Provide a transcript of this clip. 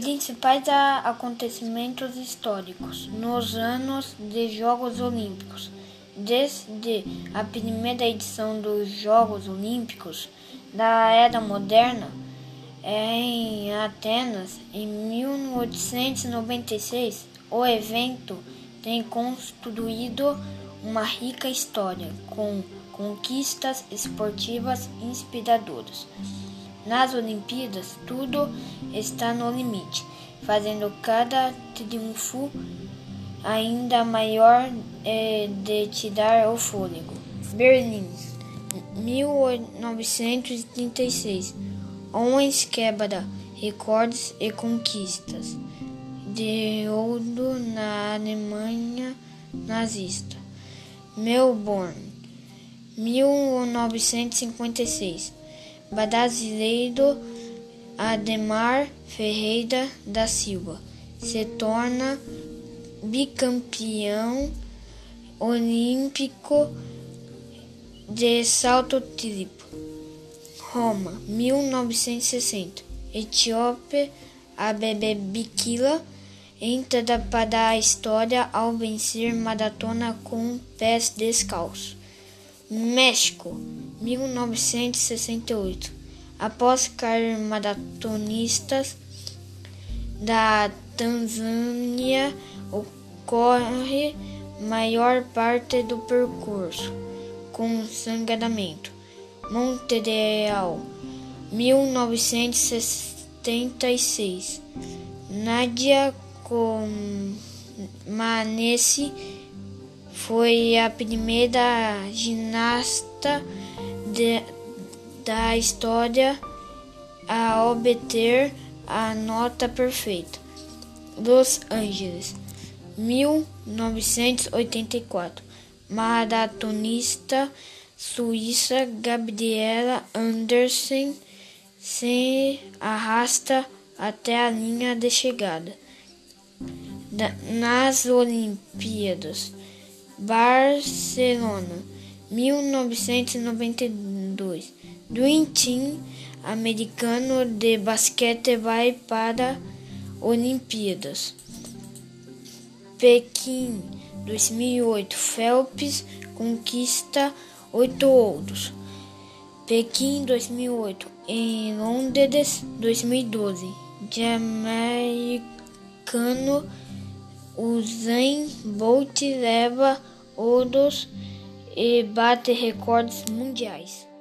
Principais acontecimentos históricos nos anos de Jogos Olímpicos. Desde a primeira edição dos Jogos Olímpicos da Era Moderna, em Atenas, em 1896, o evento tem construído uma rica história com conquistas esportivas inspiradoras. Nas Olimpíadas, tudo está no limite, fazendo cada triunfo ainda maior é, de tirar o fôlego. Berlim, 1936. Homens quebra recordes e conquistas de ouro na Alemanha nazista. Melbourne, 1956 brasileiro Ademar Ferreira da Silva se torna bicampeão olímpico de salto triplo. Roma, 1960. Etiópia, a Bebê Bikila entra para a história ao vencer maratona com pés descalços. México, 1968. Após cair maratonistas da Tanzânia ocorre maior parte do percurso com sangramento. Montreal, 1976. Nádia Comaneci foi a primeira ginasta de, da história a obter a nota perfeita. Los Angeles, 1984. Maratonista suíça Gabriela Andersen se arrasta até a linha de chegada. Nas Olimpíadas Barcelona, 1992. Dream Team americano de basquete vai para Olimpíadas. Pequim, 2008. Phelps conquista oito ouros. Pequim, 2008. Em Londres, 2012. De americano Usain Bolt leva ouros e bate recordes mundiais.